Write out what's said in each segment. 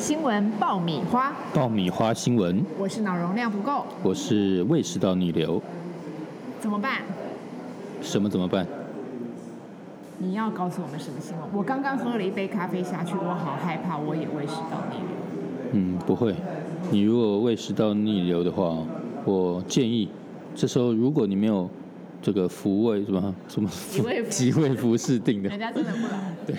新闻爆米花，爆米花新闻，我是脑容量不够，我是胃食道逆流，怎么办？什么怎么办？你要告诉我们什么新闻？我刚刚喝了一杯咖啡下去，我好害怕，我也胃食道逆流。嗯，不会。你如果胃食道逆流的话，我建议这时候如果你没有这个福胃什么什么几位服几位服饰定的人，家真的不来。对，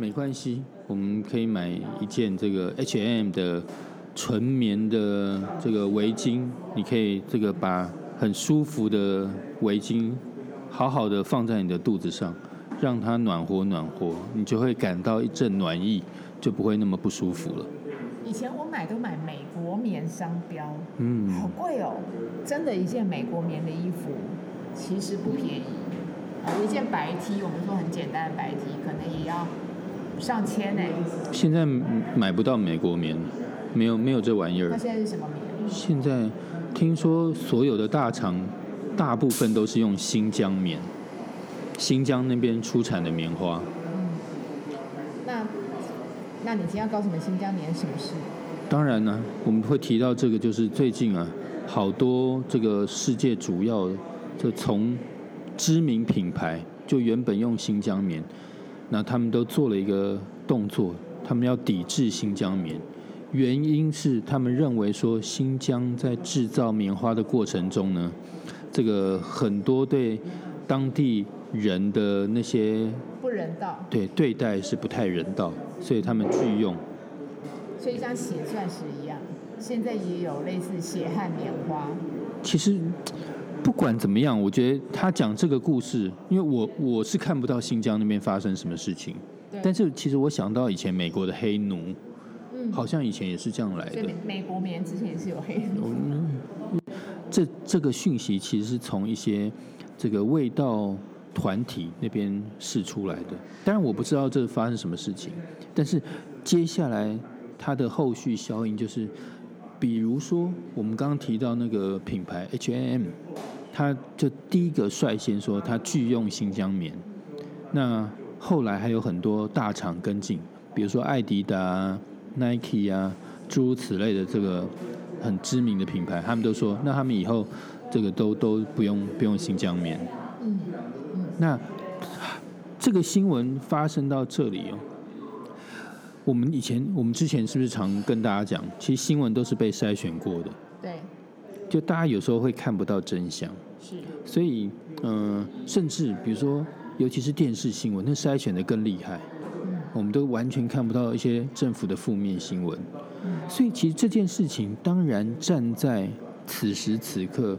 没关系，我们可以买一件这个 H&M 的纯棉的这个围巾，你可以这个把很舒服的围巾好好的放在你的肚子上，让它暖和暖和，你就会感到一阵暖意，就不会那么不舒服了。以前我买都买美国棉商标，嗯，好贵哦！真的，一件美国棉的衣服其实不便宜。啊，一件白 T，我们说很简单的白 T，可能也要上千呢。现在买不到美国棉，没有没有这玩意儿。它现在是什么棉？现在听说所有的大厂大部分都是用新疆棉，新疆那边出产的棉花。那，那你今天要告诉我们新疆棉什么事？当然呢，我们会提到这个，就是最近啊，好多这个世界主要就从知名品牌，就原本用新疆棉，那他们都做了一个动作，他们要抵制新疆棉。原因是他们认为说，新疆在制造棉花的过程中呢，这个很多对当地人的那些不人道，对对待是不太人道，所以他们拒用。所以像血钻石一样，现在也有类似血汗棉花。其实不管怎么样，我觉得他讲这个故事，因为我我是看不到新疆那边发生什么事情，对但是其实我想到以前美国的黑奴，嗯，好像以前也是这样来的美。美国棉之前也是有黑奴。这这个讯息其实是从一些这个味道团体那边试出来的。当然我不知道这发生什么事情，但是接下来它的后续效应就是，比如说我们刚刚提到那个品牌 H&M，它就第一个率先说他拒用新疆棉，那后来还有很多大厂跟进，比如说艾迪达、啊、Nike 啊，诸如此类的这个很知名的品牌，他们都说，那他们以后这个都都不用不用新疆棉。嗯那这个新闻发生到这里哦，我们以前我们之前是不是常跟大家讲，其实新闻都是被筛选过的，对，就大家有时候会看不到真相。是，所以，嗯、甚至比如说，尤其是电视新闻，那筛选的更厉害，我们都完全看不到一些政府的负面新闻。所以，其实这件事情，当然站在此时此刻，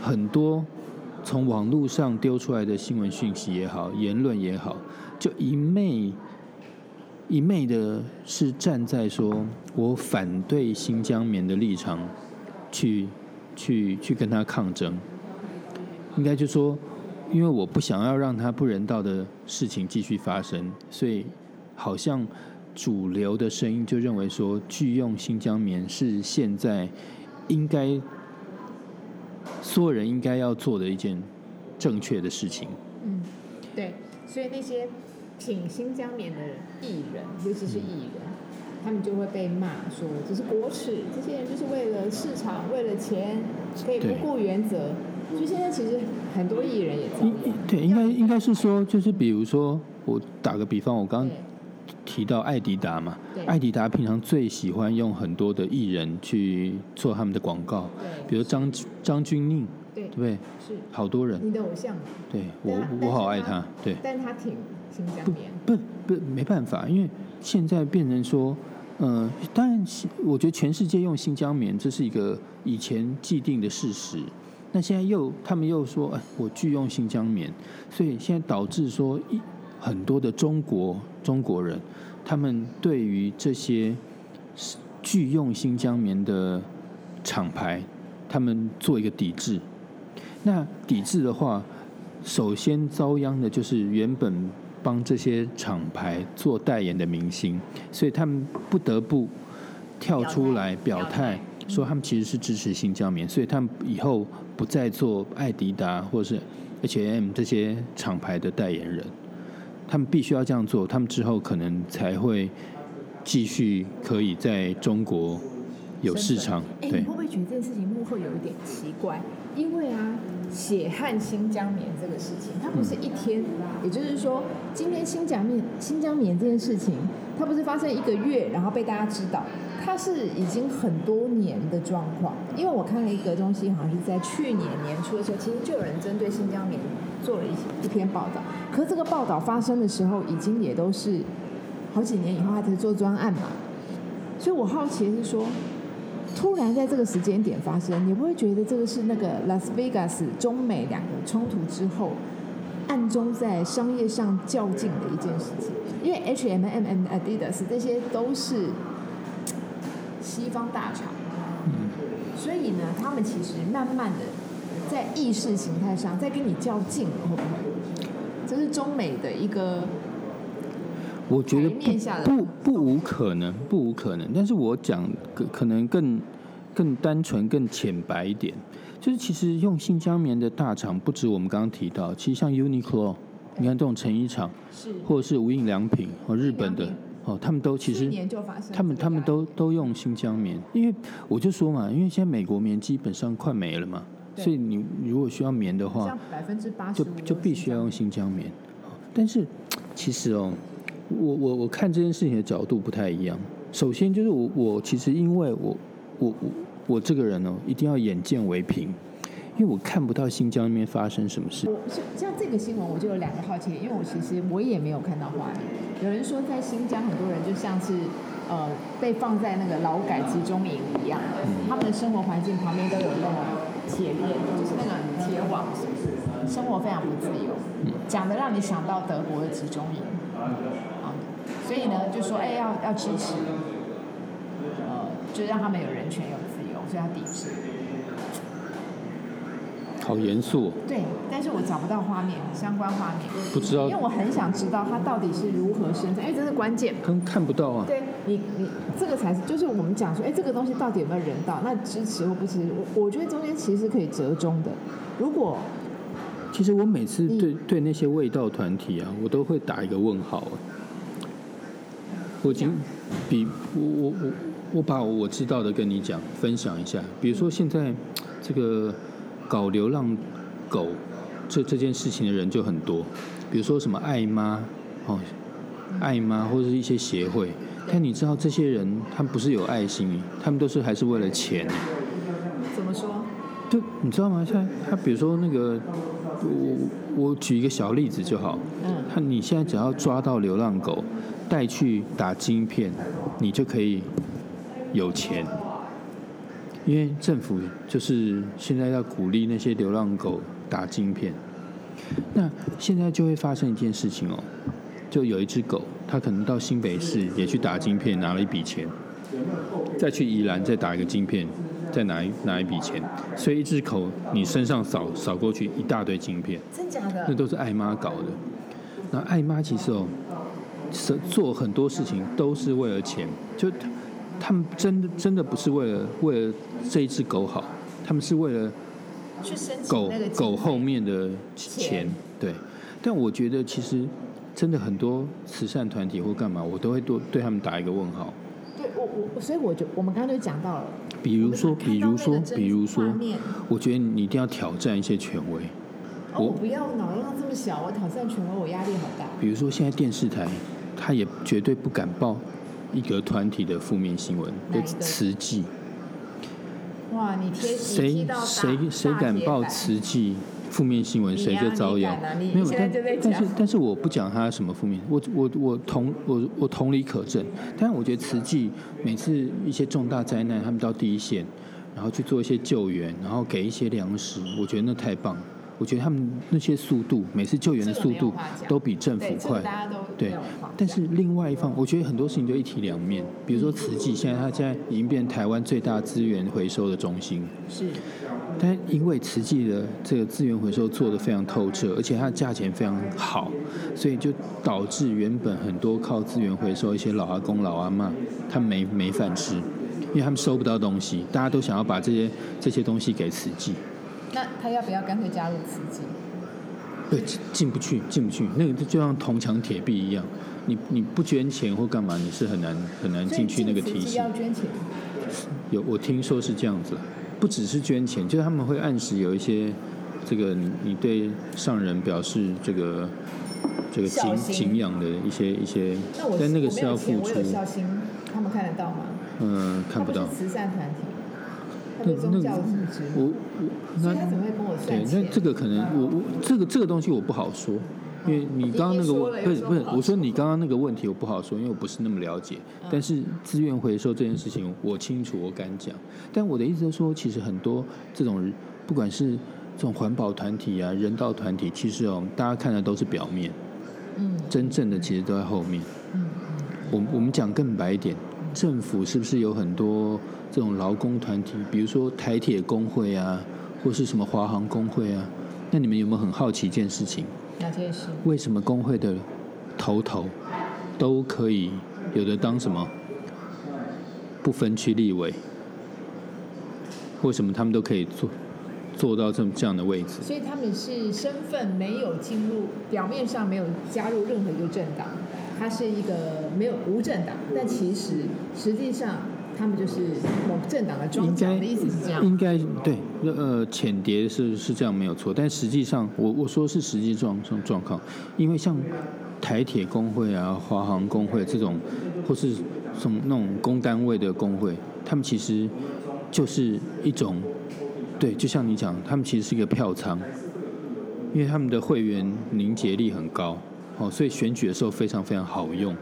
很多从网络上丢出来的新闻讯息也好，言论也好，就一昧一昧的是站在说我反对新疆棉的立场去去去跟他抗争。应该就说，因为我不想要让他不人道的事情继续发生，所以好像主流的声音就认为说，拒用新疆棉是现在应该所有人应该要做的一件正确的事情。嗯，对，所以那些挺新疆棉的艺人，尤其是艺人，他们就会被骂说这是国耻，这些人就是为了市场，为了钱，可以不顾原则。所以现在其实很多艺人也这应样。对，应该应该是说，就是比如说，我打个比方，我刚刚提到艾迪达嘛对，艾迪达平常最喜欢用很多的艺人去做他们的广告，比如张张钧甯，对对不对？是好多人，你的偶像嘛，对我我好爱他他，对，但他挺新疆棉。不不没办法，因为现在变成说，呃，当然是我觉得全世界用新疆棉这是一个以前既定的事实，那现在又他们又说，哎，我拒用新疆棉，所以现在导致说一很多的中国中国人，他们对于这些拒用新疆棉的厂牌，他们做一个抵制。那抵制的话，首先遭殃的就是原本帮这些厂牌做代言的明星，所以他们不得不跳出来表态，说他们其实是支持新疆棉，所以他们以后不再做艾迪达或者是 H&M 这些厂牌的代言人，他们必须要这样做，他们之后可能才会继续可以在中国有市场。哎，你会，不会觉得这件事情幕后有一点奇怪？因为啊，血汗新疆棉这个事情，它不是一天，也就是说，今天新疆棉新疆棉这件事情，它不是发生一个月，然后被大家知道，它是已经很多年的状况。因为我看了一个东西，好像是在去年年初的时候，其实就有人针对新疆棉做了一一篇报道。可这个报道发生的时候，已经也都是好几年以后，他才做专案嘛。所以我好奇是说，突然在这个时间点发生，你不会觉得这个是那个拉斯维加斯中美两个冲突之后，暗中在商业上较劲的一件事情？因为 H&M、M、Adidas 这些都是西方大厂，所以呢，他们其实慢慢的在意识形态上在跟你较劲了，会不会？这是中美的一个我觉得不不不无可能，不无可能。但是我讲可可能更更单纯、更浅白一点，就是其实用新疆棉的大厂不止我们刚刚提到，其实像 Uniqlo，你看这种成衣厂，是。或者是无印良品和，日本的哦，他们都其实他们他们都都用新疆棉，因为我就说嘛，因为现在美国棉基本上快没了嘛，所以你如果需要棉的话像，百分之八十就就必须要用新疆棉。但是其实哦，我我我看这件事情的角度不太一样。首先就是我我其实因为我我我我这个人哦，一定要眼见为凭，因为我看不到新疆那边发生什么事。我是像这个新闻，我就有两个好奇，因为我其实我也没有看到画面。有人说在新疆，很多人就像是呃被放在那个劳改集中营一样，他们的生活环境旁边都有那种铁链，就是那个铁网，生活非常不自由。讲的让你想到德国的集中营，啊，所以呢就说哎要要支持，呃，就让他们有人权有自由，所以要抵制。好严肃、哦，对，但是我找不到画面，相关画面，不知道因为我很想知道它到底是如何生产，因为这是关键。看看不到啊。对你，你这个才是，就是我们讲说，哎，这个东西到底有没有人道？那支持或不支持？我我觉得中间其实是可以折中的。如果其实我每次你对对那些味道团体啊，我都会打一个问号啊。我已经比我我我我把我知道的跟你讲分享一下，比如说现在这个搞流浪狗这这件事情的人就很多，比如说什么爱妈哦，爱妈或者是一些协会，但你知道这些人他们不是有爱心，他们都是还是为了钱。怎么说？就你知道吗？像他比如说那个，我我举一个小例子就好。嗯，他你现在只要抓到流浪狗，带去打晶片，你就可以有钱。因为政府就是现在要鼓励那些流浪狗打晶片。那现在就会发生一件事情哦，就有一只狗，它可能到新北市也去打晶片，拿了一笔钱，再去宜兰再打一个晶片，再拿一拿一笔钱，所以一只狗你身上扫扫过去一大堆晶片。真假的？那都是爱妈搞的。那爱妈其实哦，是做很多事情都是为了钱，就他他们真的真的不是为了为了这一只狗好，他们是为了去狗狗费后面的钱钱，对。但我觉得其实真的很多慈善团体或干嘛，我都会多对他们打一个问号。对我我所以我就我们刚刚就讲到了，比如说，比如说比如说我觉得你一定要挑战一些权威。哦，我不要脑量这么小，我挑战权威，我压力好大。比如说，现在电视台，他也绝对不敢报一个团体的负面新闻，就慈济。哇，你贴谁谁谁敢报？慈济负面新闻，谁就遭殃啊。没有，但但是但是我不讲他什么负面，我我我同我我同理可证。但是我觉得慈济每次一些重大灾难，他们到第一线，然后去做一些救援，然后给一些粮食，我觉得那太棒。我觉得他们那些速度，每次救援的速度都比政府快对但是另外一方，我觉得很多事情就一体两面。比如说慈济，现在它现在已经变台湾最大资源回收的中心，是但因为慈济的这个资源回收做得非常透彻，而且它的价钱非常好，所以就导致原本很多靠资源回收一些老阿公老阿妈，他们没没饭吃，因为他们收不到东西，大家都想要把这些这些东西给慈济。那他要不要干脆加入慈济？对，进进不去，进不去，那个就就像铜墙铁壁一样，你你不捐钱或干嘛，你是很难很难进去那个体系。要捐钱。有，我听说是这样子，不只是捐钱，就是他们会按时有一些这个你你对上人表示这个这个敬敬仰的一些一些，但那个是要付出。孝心，他们看得到吗？嗯，看不到。慈善团体。那那个，我我那对，那这个可能我我这个这个东西我不好说。因为你刚刚那个问不是不是，我说你刚刚那个问题我不好说，因为我不是那么了解。但是资源回收这件事情我清楚，我敢讲。但我的意思是说，其实很多这种不管是这种环保团体啊、人道团体，其实哦，大家看的都是表面，嗯，真正的其实都在后面。嗯我我们讲更白一点，政府是不是有很多这种劳工团体，比如说台铁工会啊，或是什么华航工会啊？那你们有没有很好奇一件事情？哪件事为什么工会的头头都可以有的当什么不分区立委？为什么他们都可以做做到这么这样的位置？所以他们是身份没有进入，表面上没有加入任何一个政党，他是一个没有无政党，但其实实际上。他们就是某政党的庄家的意思是这样，应该对，呃，浅碟是是这样没有错，但实际上，我我说是实际状状状况，因为像台铁工会啊、华航工会这种，或是什么那种工单位的工会，他们其实就是一种，对，就像你讲，他们其实是一个票仓，因为他们的会员凝结力很高，哦，所以选举的时候非常非常好用。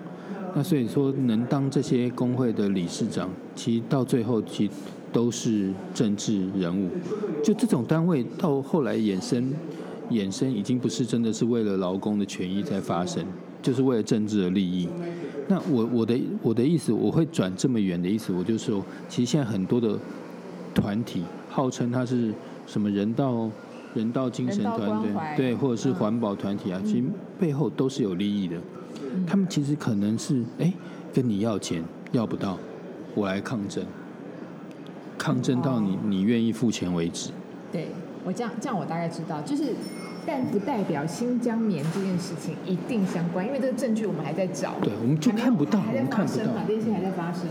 那所以说，能当这些工会的理事长，其实到最后其实都是政治人物。就这种单位到后来衍生，衍生已经不是真的是为了劳工的权益在发生，就是为了政治的利益。那我我的我的意思，我会转这么远的意思，我就说，其实现在很多的团体号称它是什么人道人道精神团队，对，或者是环保团体啊，其实背后都是有利益的。他们其实可能是哎，跟你要钱要不到，我来抗争，抗争到你你愿意付钱为止。对我这样这样我大概知道，就是但不代表新疆棉这件事情一定相关，因为这个证据我们还在找。对，我们就看不到，还在发生嘛，这些还在发生。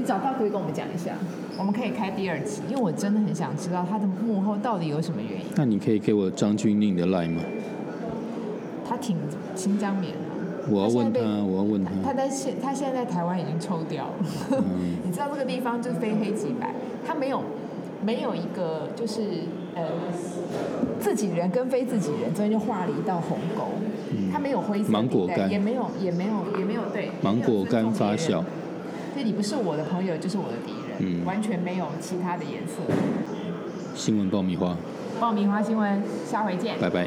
你找到可以跟我们讲一下，我们可以开第二集，因为我真的很想知道他的幕后到底有什么原因。那你可以给我张钧甯的 line 吗？他挺新疆棉的。我要问他，我要问他。他在现，他现在在台湾已经抽掉了。你知道这个地方就是非黑即白，他没有没有一个就是呃自己人跟非自己人中间就画了一道鸿沟，他没有灰色芒果干，也没有也没有也没有对芒果干发酵。你不是我的朋友，就是我的敌人，完全没有其他的颜色。新闻爆米花，爆米花新闻，下回见，拜拜。